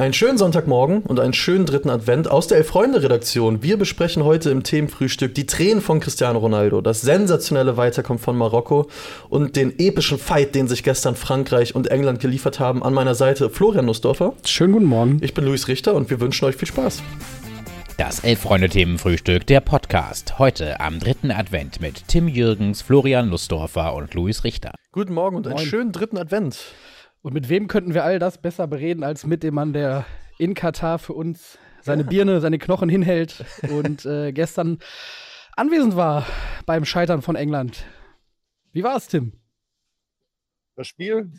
Einen schönen Sonntagmorgen und einen schönen dritten Advent aus der Elf-Freunde-Redaktion. Wir besprechen heute im Themenfrühstück die Tränen von Cristiano Ronaldo, das sensationelle Weiterkommen von Marokko und den epischen Fight, den sich gestern Frankreich und England geliefert haben. An meiner Seite Florian Nussdorfer. Schönen guten Morgen. Ich bin Luis Richter und wir wünschen euch viel Spaß. Das Elf-Freunde-Themenfrühstück, der Podcast. Heute am dritten Advent mit Tim Jürgens, Florian Nussdorfer und Luis Richter. Guten Morgen und einen Moin. schönen dritten Advent. Und mit wem könnten wir all das besser bereden als mit dem Mann, der in Katar für uns seine Birne, seine Knochen hinhält und äh, gestern anwesend war beim Scheitern von England. Wie war es, Tim? Das Spiel,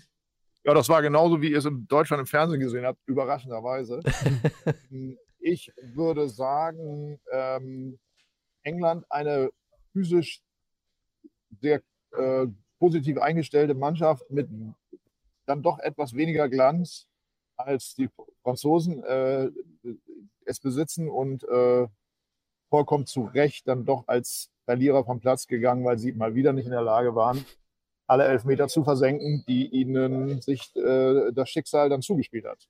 ja, das war genauso, wie ihr es in Deutschland im Fernsehen gesehen habt, überraschenderweise. ich würde sagen, ähm, England eine physisch sehr äh, positiv eingestellte Mannschaft mit dann doch etwas weniger Glanz als die Franzosen äh, es besitzen und äh, vollkommen zu Recht dann doch als Verlierer vom Platz gegangen, weil sie mal wieder nicht in der Lage waren, alle Elfmeter zu versenken, die ihnen sich äh, das Schicksal dann zugespielt hat.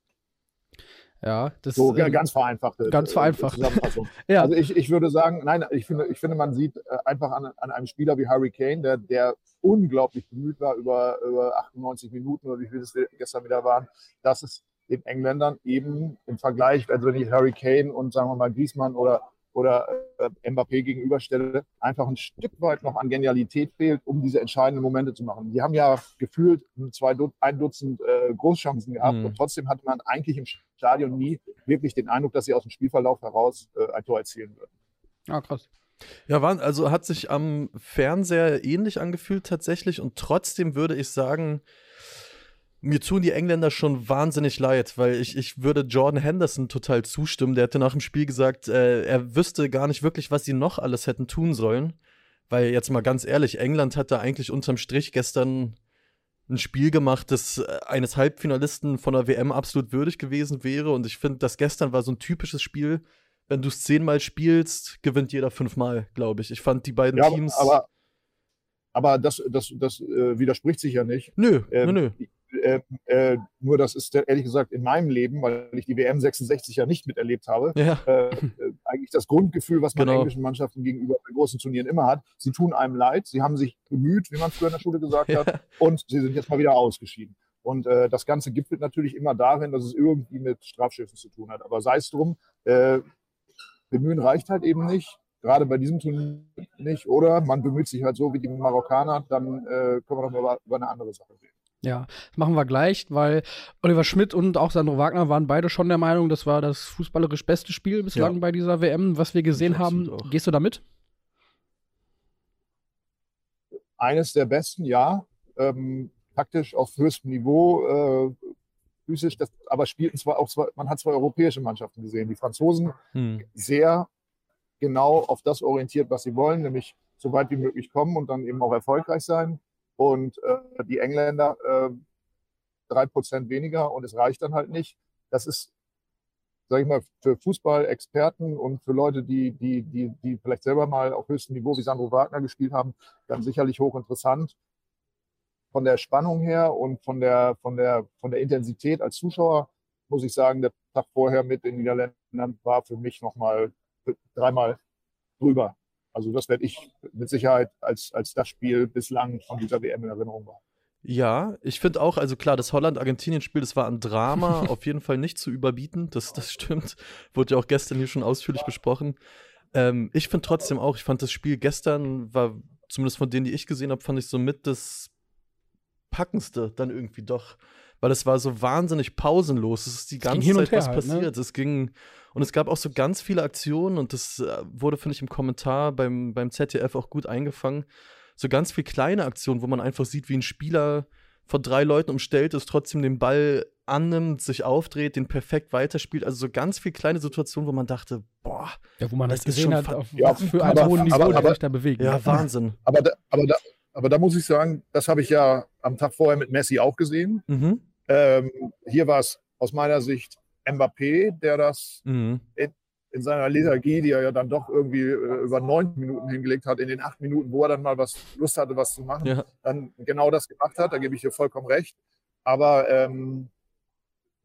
Ja, das So äh, ganz vereinfacht. ganz vereinfacht. Zusammenfassung. Ja. Also ich, ich würde sagen, nein, ich finde, ich finde man sieht äh, einfach an, an einem Spieler wie Harry Kane, der, der unglaublich bemüht war über, über 98 Minuten oder wie viel es gestern wieder waren, dass es den Engländern eben im Vergleich, also wenn ich Harry Kane und sagen wir mal Griezmann oder, oder äh, Mbappé gegenüberstelle, einfach ein Stück weit noch an Genialität fehlt, um diese entscheidenden Momente zu machen. Die haben ja gefühlt zwei, ein Dutzend äh, Großchancen gehabt Mhm. und trotzdem hatte man eigentlich im Stadion nie wirklich den Eindruck, dass sie aus dem Spielverlauf heraus äh, ein Tor erzielen würden. Ah, krass. Ja, waren, also hat sich am Fernseher ähnlich angefühlt tatsächlich und trotzdem würde ich sagen, mir tun die Engländer schon wahnsinnig leid, weil ich, ich würde Jordan Henderson total zustimmen. Der hatte nach dem Spiel gesagt, äh, er wüsste gar nicht wirklich, was sie noch alles hätten tun sollen. Weil jetzt mal ganz ehrlich, England hat da eigentlich unterm Strich gestern ein Spiel gemacht, das äh, eines Halbfinalisten von der WM absolut würdig gewesen wäre. Und ich finde, das gestern war so ein typisches Spiel. Wenn du es zehnmal spielst, gewinnt jeder fünfmal, glaube ich. Ich fand die beiden Ja, Teams. aber, aber das, das, das äh, widerspricht sich ja nicht. nö, Ähm, nö, nö. Äh, äh, nur das ist ehrlich gesagt in meinem Leben, weil ich die WM 66 ja nicht miterlebt habe, Ja, äh, eigentlich das Grundgefühl, was man Genau. englischen Mannschaften gegenüber bei großen Turnieren immer hat. Sie tun einem leid, sie haben sich bemüht, wie man früher in der Schule gesagt Ja. hat, und sie sind jetzt mal wieder ausgeschieden. Und äh, das Ganze gipfelt natürlich immer darin, dass es irgendwie mit Strafschüssen zu tun hat. Aber sei es drum, äh, bemühen reicht halt eben nicht, gerade bei diesem Turnier nicht. Oder man bemüht sich halt so wie die Marokkaner, dann äh, können wir doch mal über, über eine andere Sache reden. Ja, das machen wir gleich, weil Oliver Schmidt und auch Sandro Wagner waren beide schon der Meinung, das war das fußballerisch beste Spiel bislang Ja. bei dieser WM, was wir gesehen haben. auch. Gehst du damit? eines der besten, ja. Ähm, taktisch auf höchstem Niveau, äh, physisch, das, aber spielten zwar auch zwei, man hat zwei europäische Mannschaften gesehen. Die Franzosen hm. sehr genau auf das orientiert, was sie wollen, nämlich so weit wie möglich kommen und dann eben auch erfolgreich sein. Und äh, die Engländer äh, drei Prozent weniger und es reicht dann halt nicht. Das ist, sage ich mal, für Fußballexperten und für Leute, die, die, die, die vielleicht selber mal auf höchstem Niveau wie Sandro Wagner gespielt haben, dann sicherlich hochinteressant. Von der Spannung her und von der, von der, von der Intensität als Zuschauer muss ich sagen, der Tag vorher mit den Niederländern war für mich nochmal dreimal drüber. Also das werde ich mit Sicherheit als, als das Spiel bislang von dieser WM in Erinnerung behalten. Ja, ich finde auch, also klar, das Holland-Argentinien-Spiel, das war ein Drama, auf jeden Fall nicht zu überbieten. Das, das stimmt. Wurde ja auch gestern hier schon ausführlich besprochen. Ähm, ich finde trotzdem auch, ich fand das Spiel gestern war, zumindest von denen, die ich gesehen habe, fand ich so mit das Packendste dann irgendwie doch. Weil es war so wahnsinnig pausenlos. Es ist die ganze Zeit was halt, ne? passiert. Es ging, und es gab auch so ganz viele Aktionen und das äh, wurde, finde ich, im Kommentar beim, beim ZDF auch gut eingefangen. So ganz viele kleine Aktionen, wo man einfach sieht, wie ein Spieler von drei Leuten umstellt ist, trotzdem den Ball annimmt, sich aufdreht, den perfekt weiterspielt. Also so ganz viele kleine Situationen, wo man dachte, boah, Ja, wo man Das das ist gesehen schon hat, auf Ja, was für einem aber- hohen Niveau aber- der aber- sich da bewegt. ja, ne? Wahnsinn. Aber da, aber, da, aber da muss ich sagen, das habe ich ja am Tag vorher mit Messi auch gesehen. Mhm. Ähm, hier war es aus meiner Sicht Mbappé, der das Mhm. in seiner Lethargie, die er ja dann doch irgendwie äh, über neun Minuten hingelegt hat, in den acht Minuten, wo er dann mal was Lust hatte, was zu machen, Ja. dann genau das gemacht hat. Da gebe ich dir vollkommen recht. Aber ähm,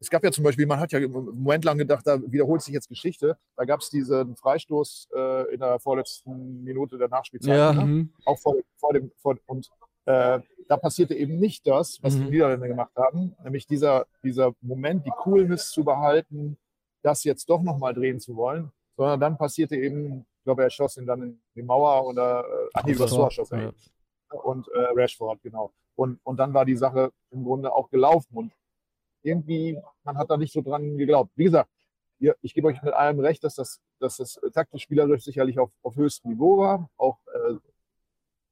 es gab ja zum Beispiel, man hat ja einen Moment lang gedacht, da wiederholt sich jetzt Geschichte. Da gab es diesen Freistoß äh, in der vorletzten Minute der Nachspielzeit. Ja. Ne? Mhm. Auch vor, vor dem, vor, und äh, da passierte eben nicht das, was Mhm. die Niederländer gemacht haben, nämlich dieser, dieser Moment, die Coolness zu behalten, das jetzt doch nochmal drehen zu wollen, sondern dann passierte eben, ich glaube, er schoss ihn dann in die Mauer oder äh, ach nee, übers Tor, schoss er ja. und äh, Rashford, genau. Und, und dann war die Sache im Grunde auch gelaufen. Und irgendwie, man hat da nicht so dran geglaubt. Wie gesagt, ihr, ich gebe euch mit allem recht, dass das, dass das taktisch spielerisch sicherlich auf, auf höchstem Niveau war. Auch äh,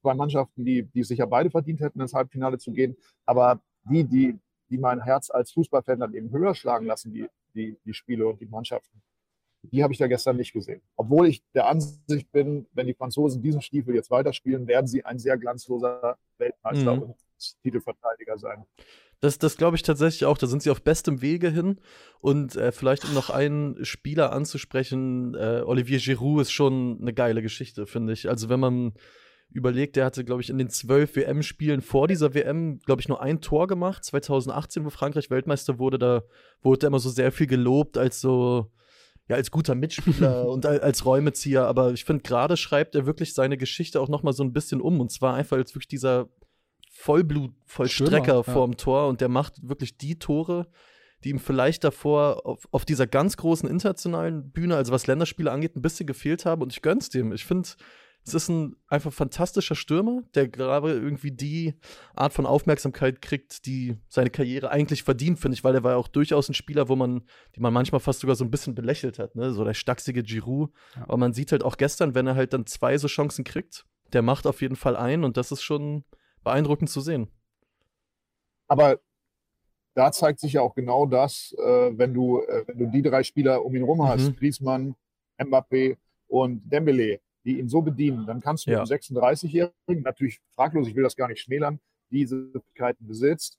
zwei Mannschaften, die, die sicher beide verdient hätten, ins Halbfinale zu gehen. Aber die, die, die mein Herz als Fußballfan dann eben höher schlagen lassen, die, die, die Spiele und die Mannschaften, die habe ich da gestern nicht gesehen. Obwohl ich der Ansicht bin, wenn die Franzosen diesen Stiefel jetzt weiterspielen, werden sie ein sehr glanzloser Weltmeister Mhm. und Titelverteidiger sein. Das, das glaube ich tatsächlich auch. Da sind sie auf bestem Wege hin. Und äh, vielleicht, um noch einen Spieler anzusprechen, äh, Olivier Giroud ist schon eine geile Geschichte, finde ich. Also, wenn man überlegt, der hatte, glaube ich, in den zwölf WM-Spielen vor dieser WM, glaube ich, nur ein Tor gemacht. 2018, wo Frankreich Weltmeister wurde, da wurde er immer so sehr viel gelobt als so, ja, als guter Mitspieler und al- als Räumezieher. Aber ich finde, gerade schreibt er wirklich seine Geschichte auch noch mal so ein bisschen um. Und zwar einfach als wirklich dieser Vollblut-Vollstrecker ja. vorm Tor. Und der macht wirklich die Tore, die ihm vielleicht davor auf, auf dieser ganz großen internationalen Bühne, also was Länderspiele angeht, ein bisschen gefehlt haben. Und ich gönn's dem. Ich finde, es ist ein einfach fantastischer Stürmer, der gerade irgendwie die Art von Aufmerksamkeit kriegt, die seine Karriere eigentlich verdient, finde ich, weil er war ja auch durchaus ein Spieler, wo man, die man manchmal fast sogar so ein bisschen belächelt hat, ne? So der stachsige Giroud. Ja. Aber man sieht halt auch gestern, wenn er halt dann zwei so Chancen kriegt, der macht auf jeden Fall ein und das ist schon beeindruckend zu sehen. Aber da zeigt sich ja auch genau das, äh, wenn, du, äh, wenn du die drei Spieler um ihn rum hast, Mhm. Griezmann, Mbappé und Dembele, die ihn so bedienen, dann kannst du Ja. mit einem 36-Jährigen, natürlich fraglos, ich will das gar nicht schmälern, diese Möglichkeiten besitzt,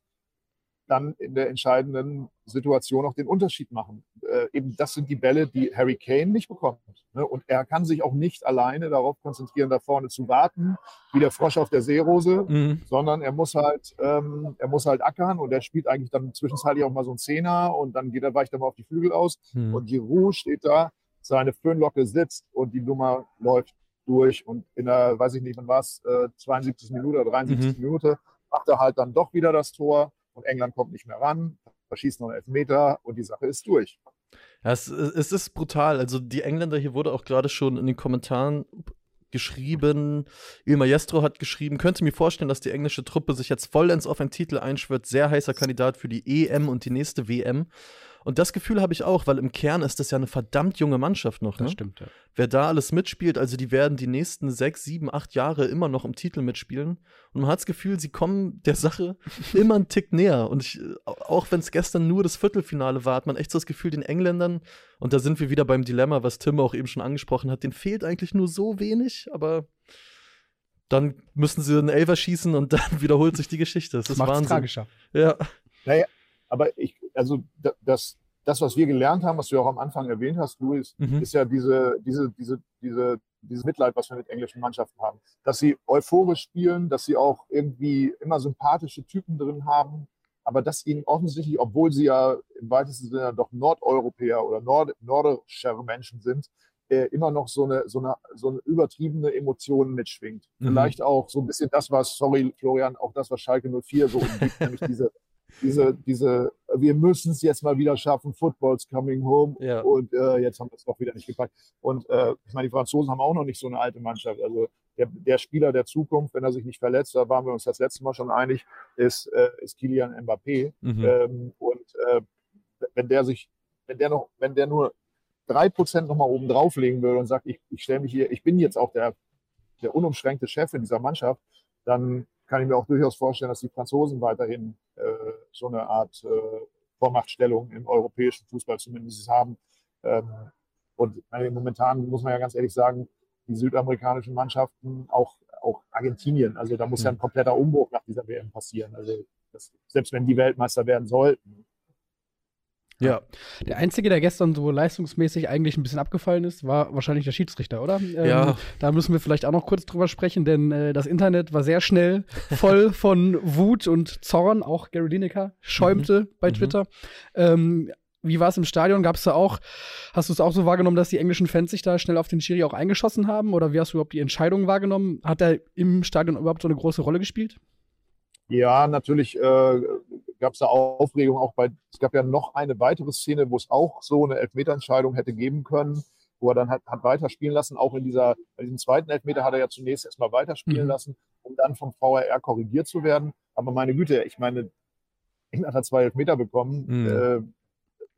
dann in der entscheidenden Situation auch den Unterschied machen. Äh, eben das sind die Bälle, die Harry Kane nicht bekommt. Ne? Und er kann sich auch nicht alleine darauf konzentrieren, da vorne zu warten, wie der Frosch auf der Seerose, Mhm. sondern er muss halt, ähm, er muss halt ackern und er spielt eigentlich dann zwischenzeitlich auch mal so einen Zehner und dann geht er, weicht er mal auf die Flügel aus Mhm. und Giroud steht da, seine Föhnlocke sitzt und die Nummer läuft durch und in der, weiß ich nicht, wann war es, äh, 72. Minute oder 73. Minute macht er halt dann doch wieder das Tor und England kommt nicht mehr ran, verschießt noch einen Elfmeter und die Sache ist durch. Ja, es, es ist brutal. Also die Engländer, hier wurde auch gerade schon in den Kommentaren geschrieben, Il Maestro hat geschrieben, könnte mir vorstellen, dass die englische Truppe sich jetzt vollends auf einen Titel einschwört. Sehr heißer Kandidat für die EM und die nächste WM. Und das Gefühl habe ich auch, weil im Kern ist das ja eine verdammt junge Mannschaft noch. Das Ne? stimmt, ja. Wer da alles mitspielt, also die werden die nächsten sechs, sieben, acht Jahre immer noch im Titel mitspielen. Und man hat das Gefühl, sie kommen der Sache immer einen Tick näher. Und ich, auch wenn es gestern nur das Viertelfinale war, hat man echt so das Gefühl, den Engländern, und da sind wir wieder beim Dilemma, was Tim auch eben schon angesprochen hat, denen fehlt eigentlich nur so wenig, aber dann müssen sie einen Elfer schießen und dann wiederholt sich die Geschichte. Das, Das ist Wahnsinn. tragischer. Ja. Aber ich, also da- das, das, was wir gelernt haben, was du ja auch am Anfang erwähnt hast, Luis, Mhm. ist ja diese, diese, diese, diese, dieses Mitleid, was wir mit englischen Mannschaften haben. Dass sie euphorisch spielen, dass sie auch irgendwie immer sympathische Typen drin haben, aber dass ihnen offensichtlich, obwohl sie ja im weitesten Sinne doch Nordeuropäer oder Nord nordischere Menschen sind, äh, immer noch so eine, so, eine, so eine übertriebene Emotion mitschwingt. Mhm. Vielleicht auch so ein bisschen das, was, sorry Florian, auch das, was Schalke 04 so umgibt, nämlich diese, diese, diese, wir müssen es jetzt mal wieder schaffen, Football's coming home Ja. und äh, jetzt haben wir es doch wieder nicht gepackt. Und äh, ich meine, die Franzosen haben auch noch nicht so eine alte Mannschaft. Also der, der Spieler der Zukunft, wenn er sich nicht verletzt, da waren wir uns das letzte Mal schon einig, ist, äh, ist Kilian Mbappé. Mhm. Ähm, und äh, wenn der sich, wenn der noch, wenn der nur drei Prozent nochmal oben drauflegen würde und sagt, ich, ich stelle mich hier, ich bin jetzt auch der, der unumschränkte Chef in dieser Mannschaft, dann kann ich mir auch durchaus vorstellen, dass die Franzosen weiterhin äh, so eine Art äh, Vormachtstellung im europäischen Fußball zumindest haben. Ähm, und äh, momentan muss man ja ganz ehrlich sagen, die südamerikanischen Mannschaften, auch, auch Argentinien, also da muss ja ein kompletter Umbruch nach dieser WM passieren. Also das, selbst wenn die Weltmeister werden sollten. Ja. Der Einzige, der gestern so leistungsmäßig eigentlich ein bisschen abgefallen ist, war wahrscheinlich der Schiedsrichter, oder? Ähm, Ja. Da müssen wir vielleicht auch noch kurz drüber sprechen, denn äh, das Internet war sehr schnell voll von Wut und Zorn. Auch Gary Lineker schäumte bei Mhm. Twitter. Ähm, wie war es im Stadion? Gab es da auch, hast du es auch so wahrgenommen, dass die englischen Fans sich da schnell auf den Schiri auch eingeschossen haben? Oder wie hast du überhaupt die Entscheidung wahrgenommen? Hat er im Stadion überhaupt so eine große Rolle gespielt? Ja, natürlich äh, gab es da Aufregung auch bei, es gab ja noch eine weitere Szene, wo es auch so eine Elfmeterentscheidung hätte geben können, wo er dann hat, hat weiterspielen lassen. Auch in dieser, bei diesem zweiten Elfmeter hat er ja zunächst erstmal weiterspielen Mhm. lassen, um dann vom VAR korrigiert zu werden. Aber meine Güte, ich meine, England hat zwei Elfmeter bekommen. Mhm.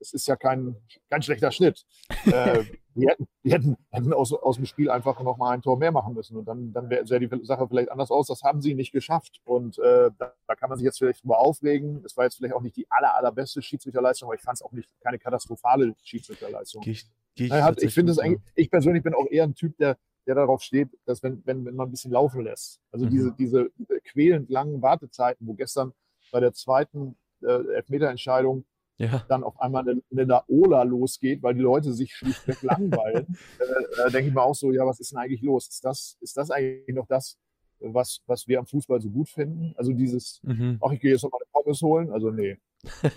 Das ist ja kein, kein schlechter Schnitt. äh, die hätten, die hätten, hätten aus, aus dem Spiel einfach noch mal ein Tor mehr machen müssen. Und dann, dann wäre sähe die Sache vielleicht anders aus. Das haben sie nicht geschafft. Und äh, da, da kann man sich jetzt vielleicht drüber aufregen. Es war jetzt vielleicht auch nicht die aller, allerbeste Schiedsrichterleistung, aber ich fand es auch nicht keine katastrophale Schiedsrichterleistung. Ich, geh ich, Naja, hat- ich finde es eigentlich, ich persönlich bin auch eher ein Typ, der, der darauf steht, dass wenn, wenn, wenn man ein bisschen laufen lässt. Also Mhm. diese, diese quälend langen Wartezeiten, wo gestern bei der zweiten äh, Elfmeterentscheidung. Ja. dann auf einmal eine, eine Laola losgeht, weil die Leute sich schlichtweg langweilen, äh, da denke ich mir auch so, ja, was ist denn eigentlich los? Ist das, ist das eigentlich noch das, was, was wir am Fußball so gut finden? Also dieses, Mhm. ach, ich gehe jetzt noch mal eine Pommes holen? Also nee.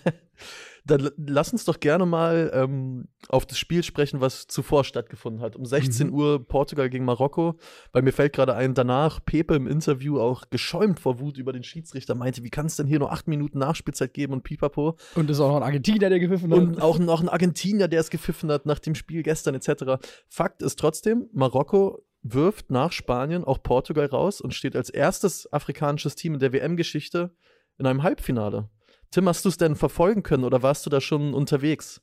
Dann lass uns doch gerne mal ähm, auf das Spiel sprechen, was zuvor stattgefunden hat. Um 16 Mhm. Uhr Portugal gegen Marokko. Weil mir fällt gerade ein, danach Pepe im Interview auch geschäumt vor Wut über den Schiedsrichter meinte, wie kann es denn hier nur acht Minuten Nachspielzeit geben und pipapo. Und es ist auch noch ein Argentinier, der gepfiffen hat. Und auch noch ein Argentinier, der es gepfiffen hat nach dem Spiel gestern etc. Fakt ist trotzdem, Marokko wirft nach Spanien auch Portugal raus und steht als erstes afrikanisches Team in der WM-Geschichte in einem Halbfinale. Tim, hast du es denn verfolgen können oder warst du da schon unterwegs?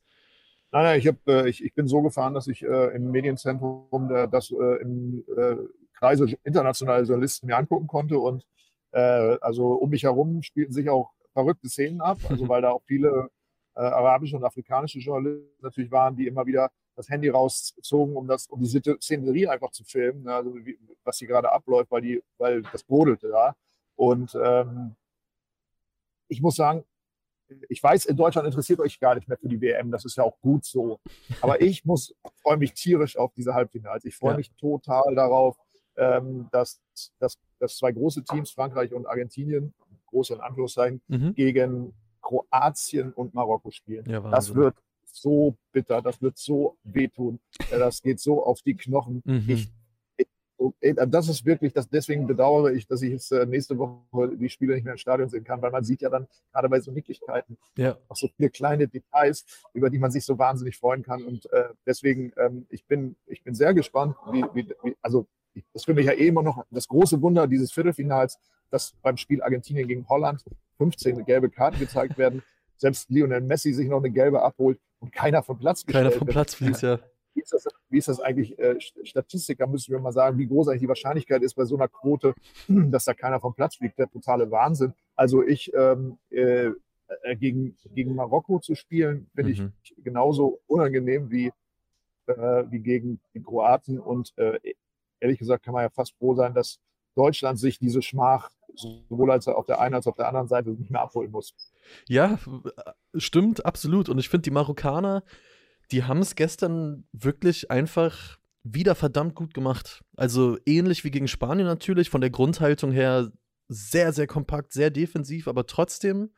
Nein, nein, ich, hab, äh, ich, ich bin so gefahren, dass ich äh, im Medienzentrum der, das äh, im äh, Kreise internationaler Journalisten mir angucken konnte. Und äh, also um mich herum spielten sich auch verrückte Szenen ab, also weil da auch viele äh, arabische und afrikanische Journalisten natürlich waren, die immer wieder das Handy rauszogen, um das, um die Szenerie einfach zu filmen, ne, also wie, was hier gerade abläuft, weil die, weil das brodelte da. Und ähm, ich muss sagen, ich weiß, in Deutschland interessiert euch gar nicht mehr für die WM, das ist ja auch gut so. Aber ich muss, freue mich tierisch auf diese Halbfinals. Ich freue Ja. mich total darauf, ähm, dass, dass, dass zwei große Teams, Frankreich und Argentinien, große in Anführungszeichen, Mhm. gegen Kroatien und Marokko spielen. Ja, das wird so bitter, das wird so wehtun, das geht so auf die Knochen. Mhm. Ich, das ist wirklich, das, deswegen bedauere ich, dass ich jetzt äh, nächste Woche die Spiele nicht mehr im Stadion sehen kann, weil man sieht ja dann gerade bei so Nicklichkeiten Ja. auch so viele kleine Details, über die man sich so wahnsinnig freuen kann. Und äh, deswegen, ähm, ich, bin, ich bin sehr gespannt, wie, wie, wie also das finde ich ja eh immer noch das große Wunder dieses Viertelfinals, dass beim Spiel Argentinien gegen Holland 15 gelbe Karten gezeigt werden, selbst Lionel Messi sich noch eine gelbe abholt und keiner vom Platz Keiner vom. Platz fließt, ja. Ist das, wie ist das eigentlich, äh, St- Statistiker müssen wir mal sagen, wie groß eigentlich die Wahrscheinlichkeit ist bei so einer Quote, dass da keiner vom Platz fliegt, der totale Wahnsinn. Also ich ähm, äh, äh, gegen, gegen Marokko zu spielen, finde Mhm. ich genauso unangenehm wie, äh, wie gegen die Kroaten. Und äh, ehrlich gesagt kann man ja fast froh sein, dass Deutschland sich diese Schmach sowohl als auf der einen als auf der anderen Seite nicht mehr abholen muss. Ja, äh, stimmt, absolut. Und ich finde, die Marokkaner, die haben es gestern wirklich einfach wieder verdammt gut gemacht. Also ähnlich wie gegen Spanien natürlich, von der Grundhaltung her sehr, sehr kompakt, sehr defensiv, aber trotzdem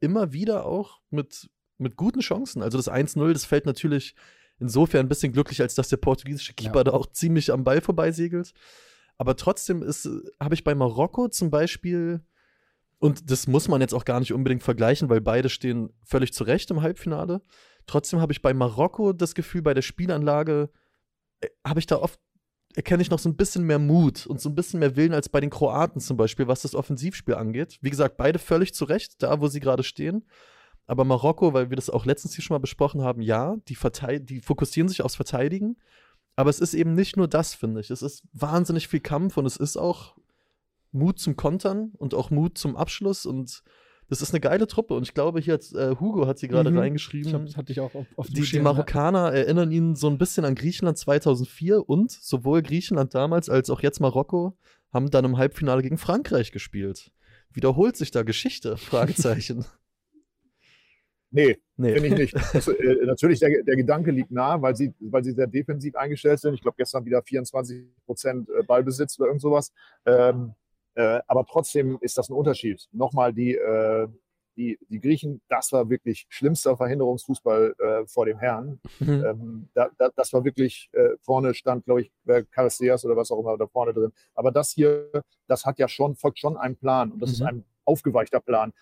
immer wieder auch mit, mit guten Chancen. Also das 1-0, das fällt natürlich insofern ein bisschen glücklich, als dass der portugiesische Keeper Ja. da auch ziemlich am Ball vorbeisegelt. Aber trotzdem habe ich bei Marokko zum Beispiel und das muss man jetzt auch gar nicht unbedingt vergleichen, weil beide stehen völlig zurecht im Halbfinale. Trotzdem habe ich bei Marokko das Gefühl, bei der Spielanlage äh, habe ich da oft, erkenne ich noch so ein bisschen mehr Mut und so ein bisschen mehr Willen als bei den Kroaten zum Beispiel, was das Offensivspiel angeht. Wie gesagt, beide völlig zurecht, da wo sie gerade stehen. Aber Marokko, weil wir das auch letztens hier schon mal besprochen haben, ja, die, die fokussieren sich aufs Verteidigen. Aber es ist eben nicht nur das, finde ich. Es ist wahnsinnig viel Kampf und es ist auch Mut zum Kontern und auch Mut zum Abschluss und das ist eine geile Truppe und ich glaube, hier hat äh, Hugo hat sie gerade Mhm. reingeschrieben. Ich hab, das hatte ich auch auf, auf die, die. Marokkaner erinnern ihn so ein bisschen an Griechenland 2004 und sowohl Griechenland damals als auch jetzt Marokko haben dann im Halbfinale gegen Frankreich gespielt. Wiederholt sich da Geschichte? Fragezeichen. Nee, Nee. finde ich nicht. Das, äh, natürlich, der, der Gedanke liegt nahe, weil sie, weil sie sehr defensiv eingestellt sind. Ich glaube, gestern wieder 24 Prozent äh, Ballbesitz oder irgend sowas. Ähm, äh, aber trotzdem ist das ein Unterschied. Nochmal, die, äh, die, die Griechen, das war wirklich schlimmster Verhinderungsfußball äh, vor dem Herrn. Mhm. Ähm, da, da, das war wirklich, äh, vorne stand, glaube ich, äh, Caristeas oder was auch immer da vorne drin. Aber das hier, das hat ja schon, folgt schon einem Plan und das ist Mhm. ein aufgeweichter Plan.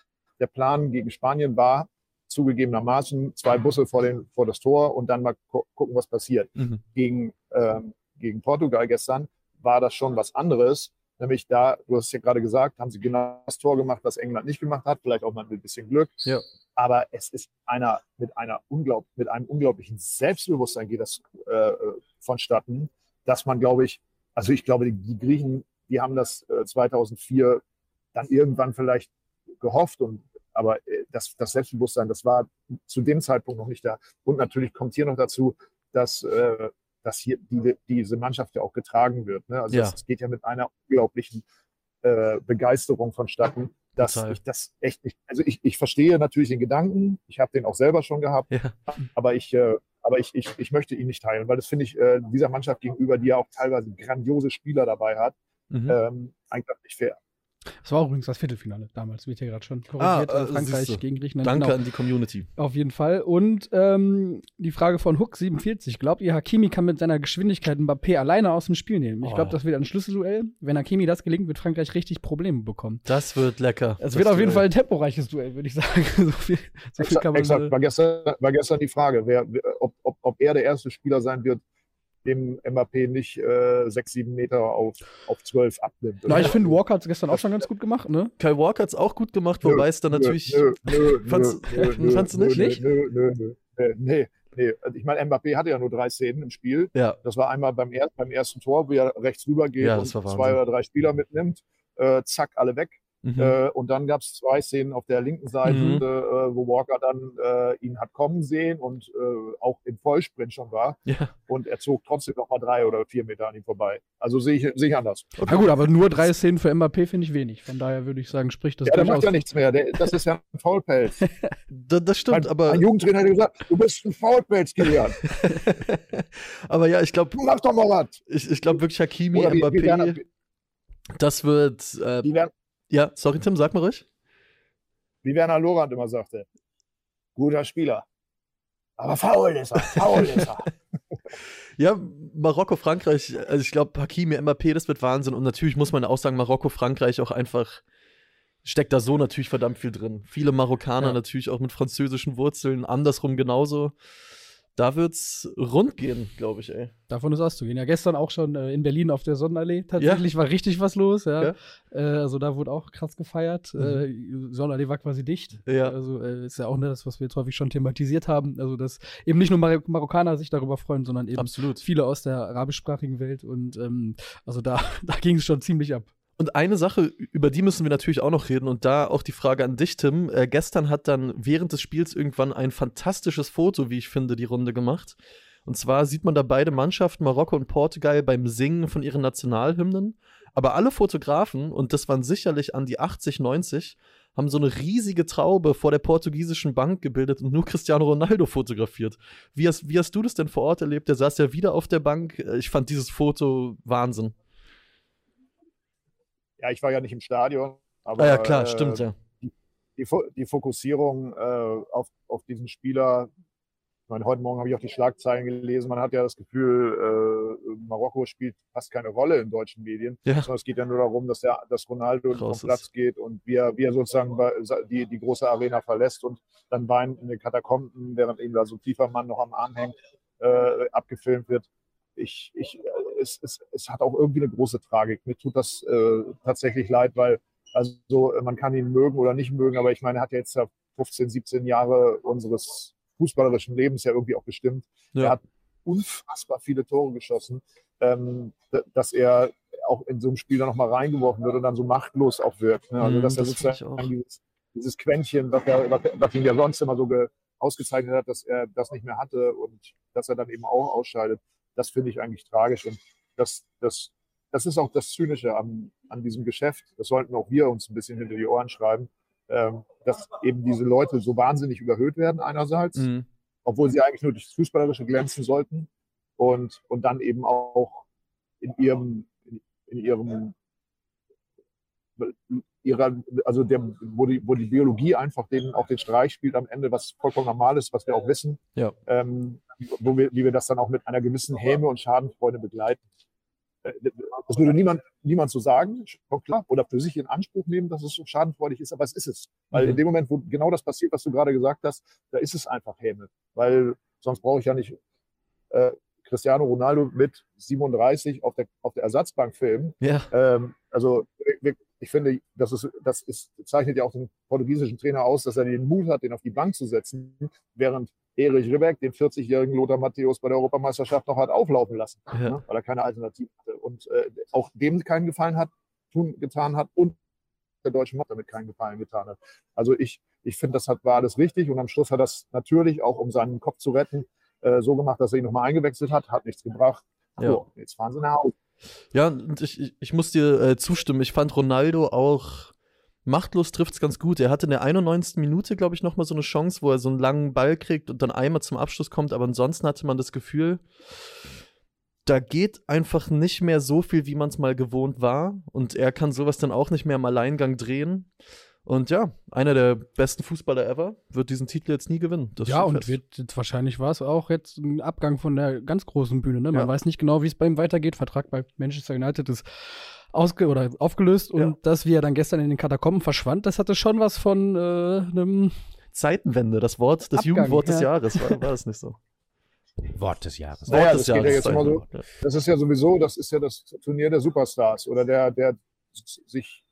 Der Plan gegen Spanien war zugegebenermaßen zwei Busse vor, den, vor das Tor und dann mal gu gucken, was passiert. Mhm. Gegen, ähm, gegen Portugal gestern war das schon was anderes. Nämlich da, du hast es ja gerade gesagt, haben sie genau das Tor gemacht, was England nicht gemacht hat, vielleicht auch mal mit ein bisschen Glück. Ja. Aber es ist einer mit einer unglaub, mit einem unglaublichen Selbstbewusstsein geht das äh, vonstatten, dass man, glaube ich, also ich glaube, die, die Griechen, die haben das äh, 2004 dann irgendwann vielleicht gehofft und aber äh, das, das Selbstbewusstsein, das war zu dem Zeitpunkt noch nicht da. Und natürlich kommt hier noch dazu, dass, äh, dass hier die, diese Mannschaft ja auch getragen wird. Ne? Also Ja. es geht ja mit einer unglaublichen äh, Begeisterung vonstatten, dass Total. ich das echt nicht. Also ich, ich verstehe natürlich den Gedanken, ich habe den auch selber schon gehabt, Ja. aber ich, äh, aber ich, ich, ich möchte ihn nicht teilen, weil das finde ich äh, dieser Mannschaft gegenüber, die ja auch teilweise grandiose Spieler dabei hat, Mhm. ähm, einfach nicht fair. Das war übrigens das Viertelfinale damals, wird hier gerade schon Ah, korrigiert. äh, also Frankreich gegen Griechenland. Danke genau. an die Community. Auf jeden Fall. Und ähm, die Frage von Hook47. Glaubt ihr, Hakimi kann mit seiner Geschwindigkeit Mbappé alleine aus dem Spiel nehmen? Ich Oh. glaube, das wird ein Schlüsselduell. Wenn Hakimi das gelingt, wird Frankreich richtig Probleme bekommen. Das wird lecker. Es Das wird auf jeden Duell. Fall ein temporeiches Duell, würde ich sagen. so viel, so viel kann man Exakt, war gestern, war gestern die Frage, wer, wer- ob, ob, ob er der erste Spieler sein wird, dem Mbappé nicht äh, sechs, sieben Meter auf, auf zwölf abnimmt. Na, ich finde, Walker hat es gestern auch schon ganz gut gemacht, ne? Kyle Walker hat es auch gut gemacht, Nö, wobei es dann nö, natürlich. Nö, nö, nö, Fandst- nö, nö, fandst du nö, nicht? Nö, Nicht? nö, nö, nö, nö, nee, nee. Also Ich meine, Mbappé hatte ja nur drei Szenen im Spiel. Ja, Das war einmal beim, er beim ersten Tor, wo er rechts rüber geht Ja, und zwei oder drei Spieler mitnimmt. Äh, zack, alle weg. Mhm. Äh, und dann gab es zwei Szenen auf der linken Seite, Mhm. äh, wo Walker dann äh, ihn hat kommen sehen und äh, auch im Vollsprint schon war. ja. Und er zog trotzdem noch mal drei oder vier Meter an ihm vorbei. Also sehe ich, sehe ich anders. Na gut, aber nur drei Szenen für Mbappé finde ich wenig. Von daher würde ich sagen, spricht das ja, der macht ja nichts mehr. Der, das ist ja ein Faulpelz. Da, das stimmt, Ein, aber, ein Jugendtrainer hat gesagt, du bist ein Faulpelz, Kilian. aber ja, ich glaube, Du machst doch mal was. ich, ich glaube wirklich Hakimi, Oder wie, wie, Mbappé, Werner, das wird. Äh, ja, sorry, Tim, sag mal ruhig. wie Werner Lorand immer sagte. Guter Spieler. Aber faul ist er, faul ist er. Ja, Marokko, Frankreich, also ich glaube, Hakimi, Mbappé, das wird Wahnsinn. Und natürlich muss man auch sagen, Marokko, Frankreich auch einfach steckt da so natürlich verdammt viel drin. Viele Marokkaner Ja. natürlich auch mit französischen Wurzeln, andersrum genauso. Da wird's rund gehen, glaube ich, ey. Davon ist auszugehen. Ja, gestern auch schon äh, in Berlin auf der Sonnenallee. Tatsächlich war richtig was los, ja. Ja. Äh, also da wurde auch krass gefeiert. Äh, Sonnenallee war quasi dicht. Ja. Also äh, ist ja auch ne, das, was wir jetzt häufig schon thematisiert haben. Also dass eben nicht nur Mar Marokkaner sich darüber freuen, sondern eben Absolut. viele aus der arabischsprachigen Welt. Und ähm, also da, da ging es schon ziemlich ab. Und eine Sache, über die müssen wir natürlich auch noch reden. Und da auch die Frage an dich, Tim. Äh, gestern hat dann während des Spiels irgendwann ein fantastisches Foto, wie ich finde, die Runde gemacht. Und zwar sieht man da beide Mannschaften, Marokko und Portugal, beim Singen von ihren Nationalhymnen. Aber alle Fotografen, und das waren sicherlich an die 80, 90, haben so eine riesige Traube vor der portugiesischen Bank gebildet und nur Cristiano Ronaldo fotografiert. Wie hast, wie hast du das denn vor Ort erlebt? Der saß ja wieder auf der Bank. Äh, Ich fand dieses Foto Wahnsinn. Ja, ich war ja nicht im Stadion. Aber, Ah ja, klar, äh, stimmt, ja. die, Fo- die Fokussierung äh, auf, auf diesen Spieler, ich meine, heute Morgen habe ich auch die Schlagzeilen gelesen, man hat ja das Gefühl, äh, Marokko spielt fast keine Rolle in deutschen Medien, Ja. sondern es geht ja nur darum, dass, der, dass Ronaldo vom Raus ist. Platz geht und wie er, wie er sozusagen bei, die, die große Arena verlässt und dann weint in den Katakomben, während ihm da so ein tiefer Mann noch am Arm hängt, äh, abgefilmt wird. Ich, ich, es, es, es hat auch irgendwie eine große Tragik. Mir tut das äh, tatsächlich leid, weil also äh, man kann ihn mögen oder nicht mögen, aber ich meine, er hat ja jetzt ja 15, 17 Jahre unseres fußballerischen Lebens ja irgendwie auch bestimmt. Ja. Er hat unfassbar viele Tore geschossen, ähm, dass er auch in so einem Spiel dann nochmal reingeworfen wird und dann so machtlos auch wirkt. Ne? Also Mm, dass er das sozusagen dieses, dieses Quäntchen, was, er, was, was ihn ja sonst immer so ge, ausgezeichnet hat, dass er das nicht mehr hatte und dass er dann eben auch ausscheidet, das finde ich eigentlich tragisch. Und das, das, das ist auch das Zynische an, an diesem Geschäft. Das sollten auch wir uns ein bisschen hinter die Ohren schreiben. ähm, dass eben diese Leute so wahnsinnig überhöht werden einerseits, Mhm. obwohl sie eigentlich nur durchs Fußballerische glänzen sollten und, und dann eben auch in ihrem, in, in ihrem ihrer, also der, wo die, wo die Biologie einfach den, auch den Streich spielt am Ende, was vollkommen normal ist, was wir auch wissen, Ja. ähm, wo wir, wie wir das dann auch mit einer gewissen Häme und Schadenfreude begleiten. Äh, Das würde niemand, niemand so sagen, schon klar, oder für sich in Anspruch nehmen, dass es so schadenfreudig ist, aber es ist es. Weil Mhm. in dem Moment, wo genau das passiert, was du gerade gesagt hast, da ist es einfach Häme. Weil sonst brauche ich ja nicht äh, Cristiano Ronaldo mit 37 auf der, auf der Ersatzbank filmen. Ja. Ähm, also ich finde, das, ist, das ist, zeichnet ja auch den portugiesischen Trainer aus, dass er den Mut hat, den auf die Bank zu setzen, während Erich Ribbeck den 40-jährigen Lothar Matthäus bei der Europameisterschaft noch hat auflaufen lassen, Ja. ne, weil er keine Alternative hatte. Und äh, auch dem keinen Gefallen hat, tun, getan hat und der deutschen Mannschaft damit keinen Gefallen getan hat. Also ich, ich finde, das hat, war alles richtig und am Schluss hat das natürlich auch, um seinen Kopf zu retten, äh, so gemacht, dass er ihn nochmal eingewechselt hat, hat nichts gebracht. Ja. So, jetzt fahren sie nach Hause. Ja, und ich, ich, ich muss dir äh, zustimmen. Ich fand Ronaldo auch machtlos trifft es ganz gut. Er hatte in der 91. Minute, glaube ich, nochmal so eine Chance, wo er so einen langen Ball kriegt und dann einmal zum Abschluss kommt. Aber ansonsten hatte man das Gefühl, da geht einfach nicht mehr so viel, wie man es mal gewohnt war. Und er kann sowas dann auch nicht mehr im Alleingang drehen. Und ja, einer der besten Fußballer ever wird diesen Titel jetzt nie gewinnen. Das ja, und fest. wird jetzt wahrscheinlich war es auch jetzt ein Abgang von der ganz großen Bühne. Ne? Man Ja. weiß nicht genau, wie es bei ihm weitergeht. Vertrag bei Manchester United ist ausge oder aufgelöst und Ja. dass wie er dann gestern in den Katakomben verschwand, das hatte schon was von äh, einem Zeitenwende, das Wort, das Abgang, Jugendwort des ja. Jahres, war, war das nicht so? Wort des Jahres. Naja, Wort das geht ja jetzt immer so. Das ist ja sowieso, das ist ja das Turnier der Superstars oder der, der sich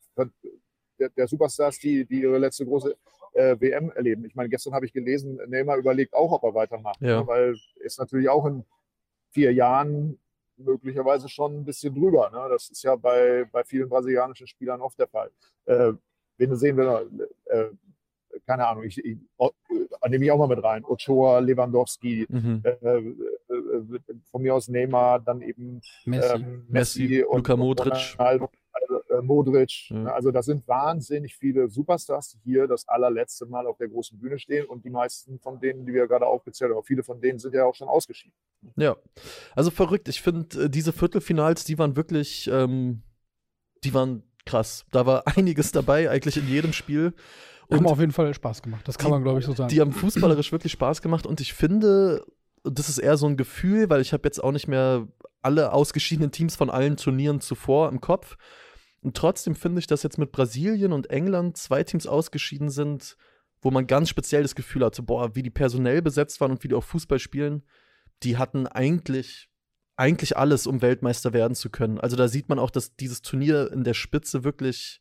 der, der Superstars, die, die ihre letzte große äh, WM erleben. Ich meine, gestern habe ich gelesen, Neymar überlegt auch, ob er weitermacht, Ja. ne? weil ist natürlich auch in vier Jahren möglicherweise schon ein bisschen drüber. Ne? Das ist ja bei, bei vielen brasilianischen Spielern oft der Fall. Äh, wen sehen wir noch? Äh, keine Ahnung, ich, ich äh, nehme ich auch mal mit rein. Ochoa, Lewandowski, Mhm. äh, äh, äh, von mir aus Neymar, dann eben Messi. ähm, Messi, Luka Modric. Also, äh, Modric. Ja. Ne? Also da sind wahnsinnig viele Superstars, die hier das allerletzte Mal auf der großen Bühne stehen und die meisten von denen, die wir gerade aufgezählt haben, viele von denen sind ja auch schon ausgeschieden. Ja, also verrückt. Ich finde, äh, diese Viertelfinals, die waren wirklich, ähm, die waren krass. Da war einiges dabei, eigentlich in jedem Spiel. Haben Und auf jeden Fall Spaß gemacht. Das kann Die- man, glaube ich, so sagen. die haben fußballerisch wirklich Spaß gemacht. Und ich finde, und das ist eher so ein Gefühl, weil ich habe jetzt auch nicht mehr alle ausgeschiedenen Teams von allen Turnieren zuvor im Kopf. Und trotzdem finde ich, dass jetzt mit Brasilien und England zwei Teams ausgeschieden sind, wo man ganz speziell das Gefühl hatte, boah, wie die personell besetzt waren und wie die auch Fußball spielen, die hatten eigentlich, eigentlich alles, um Weltmeister werden zu können. Also da sieht man auch, dass dieses Turnier in der Spitze wirklich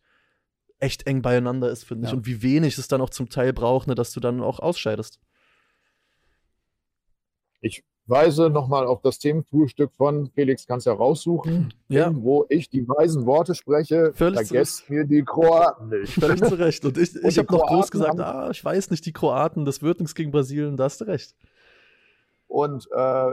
echt eng beieinander ist, finde ich. Ja. Und wie wenig es dann auch zum Teil braucht, ne, dass du dann auch ausscheidest. Weise nochmal auf das Themenfrühstück von Felix, kannst ja raussuchen, Ja. wo ich die weisen Worte spreche. Völlig Vergesst mir die Kroaten nicht. Völlig zu Recht. Und ich, Und ich habe noch groß gesagt, ah, ich weiß nicht, die Kroaten, das wird nichts gegen Brasilien, da hast du recht. Und äh,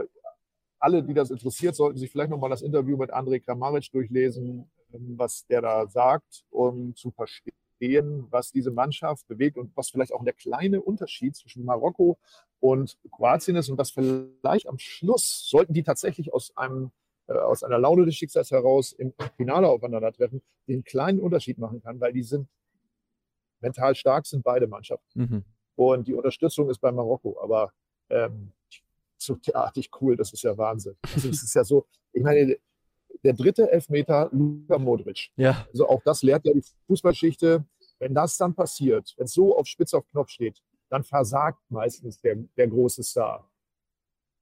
alle, die das interessiert, sollten sich vielleicht nochmal das Interview mit Andrej Kramaric durchlesen, ähm, was der da sagt, um zu verstehen, was diese Mannschaft bewegt und was vielleicht auch der kleine Unterschied zwischen Marokko und Kroatien ist und was vielleicht am Schluss, sollten die tatsächlich aus einem äh, aus einer Laune des Schicksals heraus im Finale aufeinandertreffen, den kleinen Unterschied machen kann, weil die sind mental stark, sind beide Mannschaften. Mhm. Und die Unterstützung ist bei Marokko, aber ähm, so derartig cool, das ist ja Wahnsinn. Also es ist ja so, ich meine, der dritte Elfmeter, Luka Modric. Ja, Also auch das lehrt ja die Fußballgeschichte. Wenn das dann passiert, wenn es so auf Spitz auf Knopf steht, dann versagt meistens der, der große Star.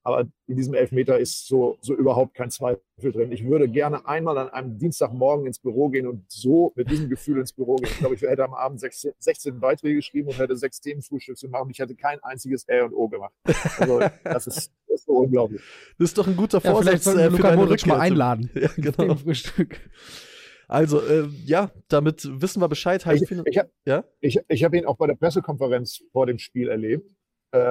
Aber in diesem Elfmeter ist so, so überhaupt kein Zweifel drin. Ich würde gerne einmal an einem Dienstagmorgen ins Büro gehen und so mit diesem Gefühl ins Büro gehen. Ich glaube, ich hätte am Abend 16, 16 Beiträge geschrieben und hätte sechs Themenfrühstücks gemacht und ich hätte kein einziges Ä und O gemacht. Also das ist, das ist so unglaublich. das ist doch ein guter ja, vielleicht Vorsatz sollten äh, wir für Luka deine Modric mal Rückkehr. einladen. Ja, genau. Frühstück. Also, äh, ja, damit wissen wir Bescheid. Ich, Halbfinale- ich habe Ja? ich, ich hab ihn auch bei der Pressekonferenz vor dem Spiel erlebt,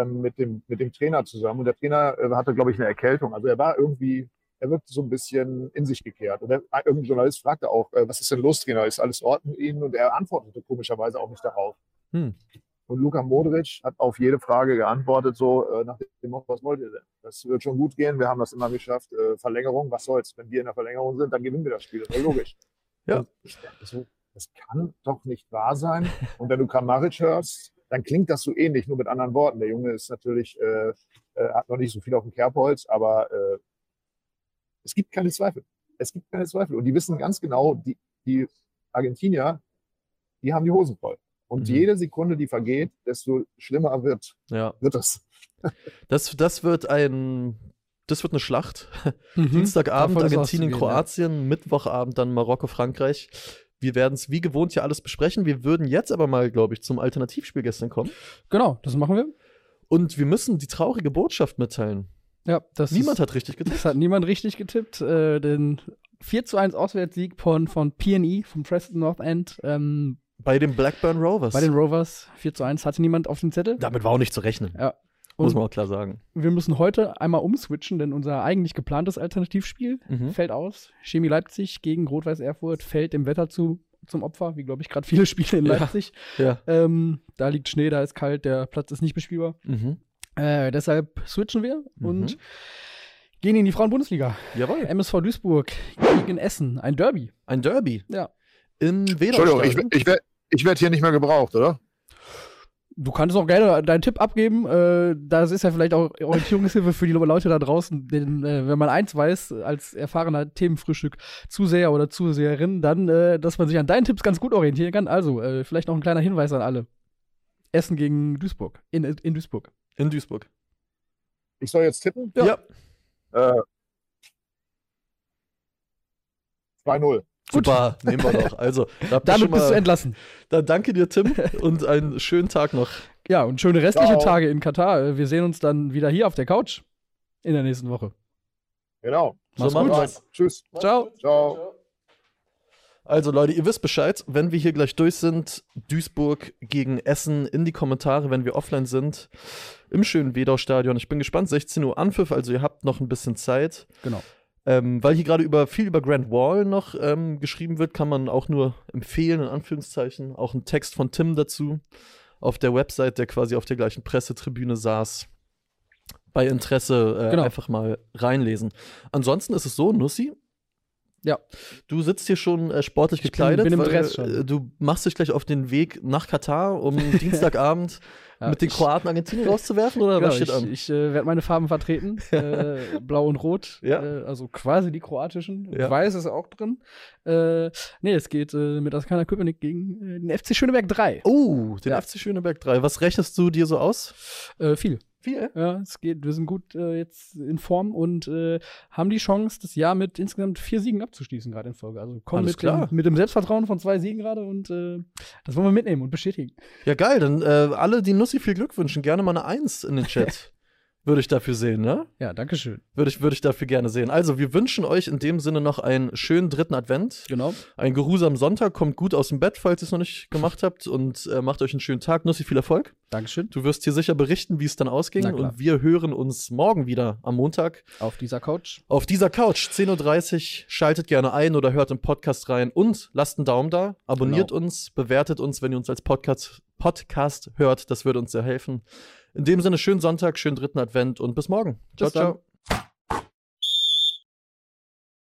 mit, dem, mit dem Trainer zusammen. Und der Trainer äh, hatte, glaube ich, eine Erkältung. Also er war irgendwie, er wirkte so ein bisschen in sich gekehrt. Und der, irgendein Journalist fragte auch, äh, was ist denn los, Trainer? Ist alles in Ordnung mit Ihnen? Und er antwortete komischerweise auch nicht darauf. Hm. Und Luka Modric hat auf jede Frage geantwortet, so äh, nach dem Motto, was wollt ihr denn? Das wird schon gut gehen, wir haben das immer geschafft. Verlängerung, was soll's? Wenn wir in der Verlängerung sind, dann gewinnen wir das Spiel. Das ist logisch. Ja. Und ich dachte so, das kann doch nicht wahr sein. Und wenn du Kramaric hörst, dann klingt das so ähnlich, nur mit anderen Worten. Der Junge ist natürlich, äh, äh, hat noch nicht so viel auf dem Kerbholz, aber äh, es gibt keine Zweifel. Es gibt keine Zweifel. Und die wissen ganz genau, die, die Argentinier, die haben die Hosen voll. Und Mhm. jede Sekunde, die vergeht, desto schlimmer wird, Ja. wird das. Das, das wird ein. Das wird eine Schlacht. Mhm. Dienstagabend Argentinien, auszugehen, ja. Kroatien, Mittwochabend dann Marokko, Frankreich. Wir werden es wie gewohnt hier alles besprechen. Wir würden jetzt aber mal, glaube ich, zum Alternativspiel gestern kommen. Genau, das machen wir. Und wir müssen die traurige Botschaft mitteilen. Ja, das Niemand ist, hat richtig getippt. Das hat niemand richtig getippt. Äh, den 4 zu 1 Auswärtssieg von, von PE, vom Preston North End, ähm, Bei den Blackburn Rovers. bei den Rovers 4 zu 1 hatte niemand auf dem Zettel. Damit war auch nicht zu rechnen. Ja. Muss Und man auch klar sagen. wir müssen heute einmal umswitchen, denn unser eigentlich geplantes Alternativspiel Mhm. fällt aus. Chemie Leipzig gegen Rot-Weiß Erfurt fällt dem Wetter zu, zum Opfer, wie glaube ich gerade viele Spiele in Ja. Leipzig. Ja. Ähm, da liegt Schnee, da ist kalt, der Platz ist nicht bespielbar. Mhm. Äh, deshalb switchen wir Mhm. und gehen in die Frauenbundesliga. Jawohl. MSV Duisburg gegen Essen, ein Derby. Ein Derby. Ja. In Entschuldigung, ich, ich werde ich werd hier nicht mehr gebraucht, oder? Du kannst auch gerne deinen Tipp abgeben. Äh, das ist ja vielleicht auch Orientierungshilfe für die Leute da draußen. Denn äh, wenn man eins weiß, als erfahrener Themenfrühstück Zuseher oder Zuseherin, dann, äh, dass man sich an deinen Tipps ganz gut orientieren kann. Also, vielleicht noch ein kleiner Hinweis an alle. Essen gegen Duisburg. In, in Duisburg. In Duisburg. Ich soll jetzt tippen? Ja. Äh, 2-0. Super, nehmen wir doch. Also, da Damit schon bist du mal, entlassen. dann danke dir, Tim, und einen schönen Tag noch. Ja, und schöne restliche Ciao. Tage in Katar. Wir sehen uns dann wieder hier auf der Couch in der nächsten Woche. Genau. So Mach's machen gut. wir's. Tschüss. Ciao. Ciao. Also Leute, ihr wisst Bescheid, wenn wir hier gleich durch sind, Duisburg gegen Essen in die Kommentare, wenn wir offline sind, im schönen Wedau-Stadion. Ich bin gespannt, 16 Uhr Anpfiff, also ihr habt noch ein bisschen Zeit. Genau. Ähm, weil hier gerade über viel über Grand Wall noch ähm, geschrieben wird, kann man auch nur empfehlen, in Anführungszeichen, auch ein Text von Tim dazu auf der Website, der quasi auf der gleichen Pressetribüne saß. Bei Interesse äh, Genau. einfach mal reinlesen. Ansonsten ist es so, Nussi, Ja. Du sitzt hier schon äh, sportlich Ich bin- gekleidet. bin im weil, Dress schon. äh, Du machst dich gleich auf den Weg nach Katar, um Dienstagabend Ja, mit den Kroaten Argentinien rauszuwerfen oder Genau, was steht ich an? ich äh, werde meine Farben vertreten. äh, Blau und Rot. Ja. Äh, also quasi die kroatischen. Ja. Weiß ist auch drin. Äh, nee, es geht mit Askana Köpenick gegen äh, den FC Schöneberg 3. Oh, den. FC Schöneberg 3. Was rechnest du dir so aus? Äh, viel. Viel. Ja, es geht. Wir sind gut äh, jetzt in Form und äh, haben die Chance, das Jahr mit insgesamt vier Siegen abzuschließen, gerade in Folge. Also kommen mit klar. dem, mit dem Selbstvertrauen von zwei Siegen gerade und äh, das wollen wir mitnehmen und bestätigen. Ja, geil. Dann äh, alle, die Nussi viel Glück wünschen, gerne mal eine Eins in den Chat. Würde ich dafür sehen, ne? Ja, danke schön. Würde ich, würde ich dafür gerne sehen. Also, wir wünschen euch in dem Sinne noch einen schönen dritten Advent. Genau. Einen geruhsamen Sonntag. Kommt gut aus dem Bett, falls ihr es noch nicht gemacht habt. Und äh, macht euch einen schönen Tag. Nussi, viel Erfolg. Dankeschön. Du wirst hier sicher berichten, wie es dann ausging. Und wir hören uns morgen wieder am Montag Auf dieser Couch. auf dieser Couch. 10.30 Uhr. Schaltet gerne ein oder hört im Podcast rein und lasst einen Daumen da. Abonniert Genau. uns, bewertet uns, wenn ihr uns als Podcast, Podcast hört. Das würde uns sehr helfen. In dem Sinne, schönen Sonntag, schönen dritten Advent und bis morgen. Ciao, Bis ciao.